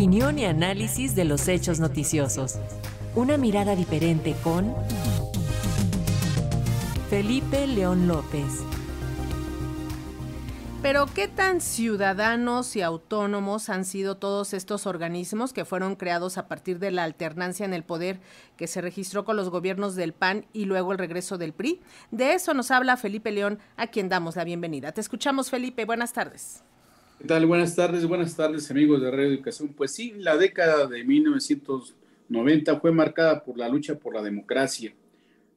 Opinión y análisis de los hechos noticiosos. Una mirada diferente con Felipe León López. Pero ¿qué tan ciudadanos y autónomos han sido todos estos organismos que fueron creados a partir de la alternancia en el poder que se registró con los gobiernos del PAN y luego el regreso del PRI? De eso nos habla Felipe León, a quien damos la bienvenida. Te escuchamos, Felipe. Buenas tardes. ¿Qué tal? Buenas tardes, buenas tardes amigos de Radio Educación. Pues sí, la década de 1990 fue marcada por la lucha por la democracia.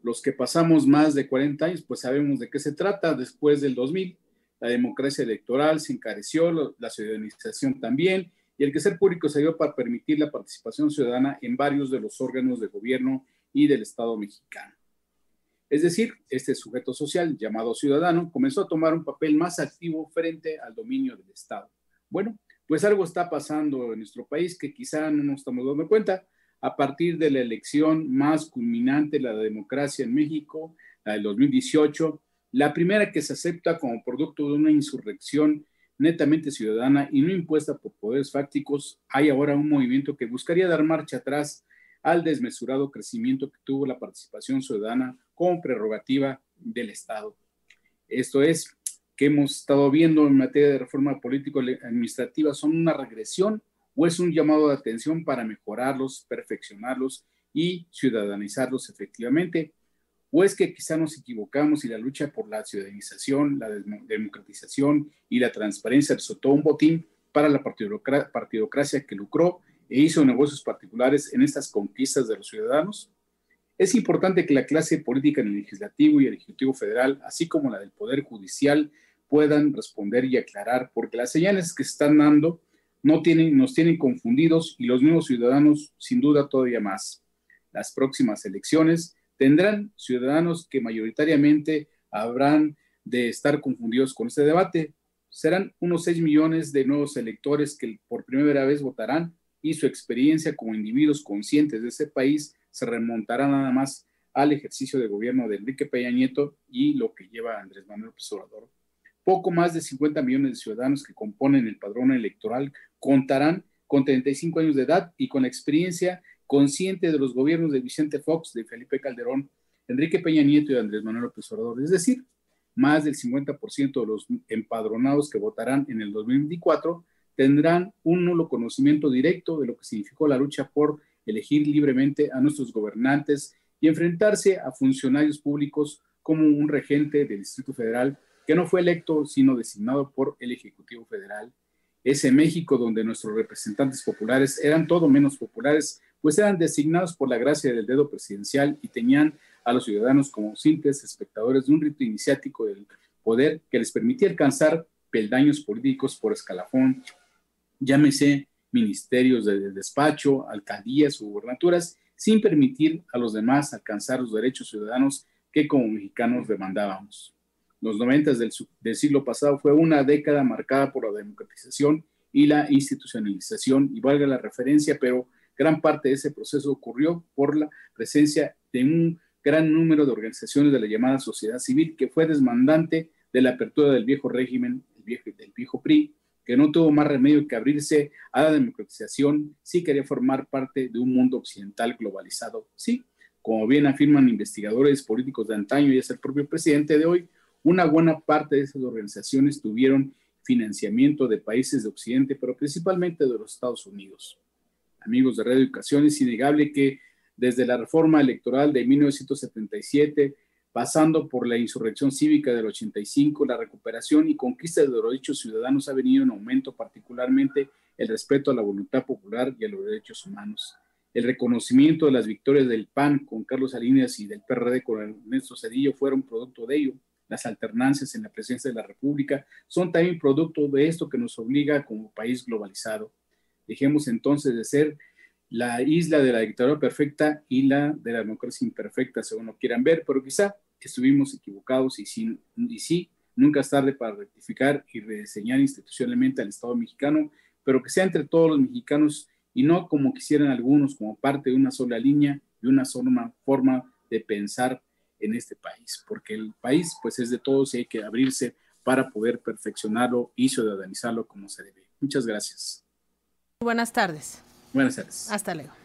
Los que pasamos más de 40 años, pues sabemos de qué se trata. Después del 2000, la democracia electoral se encareció, la ciudadanización también, y el que ser público se dio para permitir la participación ciudadana en varios de los órganos de gobierno y del Estado mexicano. Es decir, este sujeto social llamado ciudadano comenzó a tomar un papel más activo frente al dominio del Estado. Bueno, pues algo está pasando en nuestro país que quizá no nos estamos dando cuenta. A partir de la elección más culminante, la de democracia en México, la del 2018, la primera que se acepta como producto de una insurrección netamente ciudadana y no impuesta por poderes fácticos, hay ahora un movimiento que buscaría dar marcha atrás al desmesurado crecimiento que tuvo la participación ciudadana como prerrogativa del Estado. Esto es, que hemos estado viendo en materia de reforma político-administrativa, son una regresión o es un llamado de atención para mejorarlos, perfeccionarlos y ciudadanizarlos efectivamente, o es que quizá nos equivocamos y la lucha por la ciudadanización, la democratización y la transparencia resultó un botín para la partidocracia que lucró e hizo negocios particulares en estas conquistas de los ciudadanos? Es importante que la clase política en el legislativo y el ejecutivo federal, así como la del poder judicial, puedan responder y aclarar, porque las señales que están dando no tienen, nos tienen confundidos y los mismos ciudadanos, sin duda, todavía más. Las próximas elecciones tendrán ciudadanos que mayoritariamente habrán de estar confundidos con este debate. Serán unos 6 millones de nuevos electores que por primera vez votarán y su experiencia como individuos conscientes de ese país se remontará nada más al ejercicio de gobierno de Enrique Peña Nieto y lo que lleva Andrés Manuel López Obrador. Poco más de 50 millones de ciudadanos que componen el padrón electoral contarán con 35 años de edad y con experiencia consciente de los gobiernos de Vicente Fox, de Felipe Calderón, Enrique Peña Nieto y Andrés Manuel López Obrador. Es decir, más del 50% de los empadronados que votarán en el 2024 tendrán un nulo conocimiento directo de lo que significó la lucha por elegir libremente a nuestros gobernantes y enfrentarse a funcionarios públicos como un regente del Distrito Federal que no fue electo sino designado por el Ejecutivo Federal. Ese México donde nuestros representantes populares eran todo menos populares, pues eran designados por la gracia del dedo presidencial y tenían a los ciudadanos como simples espectadores de un rito iniciático del poder que les permitía alcanzar peldaños políticos por escalafón llámese ministerios de despacho, alcaldías o gubernaturas, sin permitir a los demás alcanzar los derechos ciudadanos que como mexicanos demandábamos. Los noventas del, del siglo pasado fue una década marcada por la democratización y la institucionalización, y valga la referencia, pero gran parte de ese proceso ocurrió por la presencia de un gran número de organizaciones de la llamada sociedad civil que fue desmandante de la apertura del viejo régimen, el viejo, del viejo PRI, que no tuvo más remedio que abrirse a la democratización si quería formar parte de un mundo occidental globalizado. Sí, como bien afirman investigadores políticos de antaño y es el propio presidente de hoy, una buena parte de esas organizaciones tuvieron financiamiento de países de Occidente, pero principalmente de los Estados Unidos. Amigos de Radio Educación, es innegable que desde la reforma electoral de 1977 pasando por la insurrección cívica del 85, la recuperación y conquista de los derechos ciudadanos ha venido en aumento, particularmente el respeto a la voluntad popular y a los derechos humanos. El reconocimiento de las victorias del PAN con Carlos Salinas y del PRD con Ernesto Cedillo fueron producto de ello. Las alternancias en la presidencia de la República son también producto de esto que nos obliga como país globalizado. Dejemos entonces de ser la isla de la dictadura perfecta y la de la democracia imperfecta, según lo quieran ver, pero quizá estuvimos equivocados y, sí, y sí, nunca es tarde para rectificar y rediseñar institucionalmente al Estado mexicano, pero que sea entre todos los mexicanos y no como quisieran algunos, como parte de una sola línea y una sola forma de pensar en este país, porque el país pues es de todos y hay que abrirse para poder perfeccionarlo y ciudadanizarlo como se debe. Muchas gracias. Buenas tardes. Buenas tardes. Hasta luego.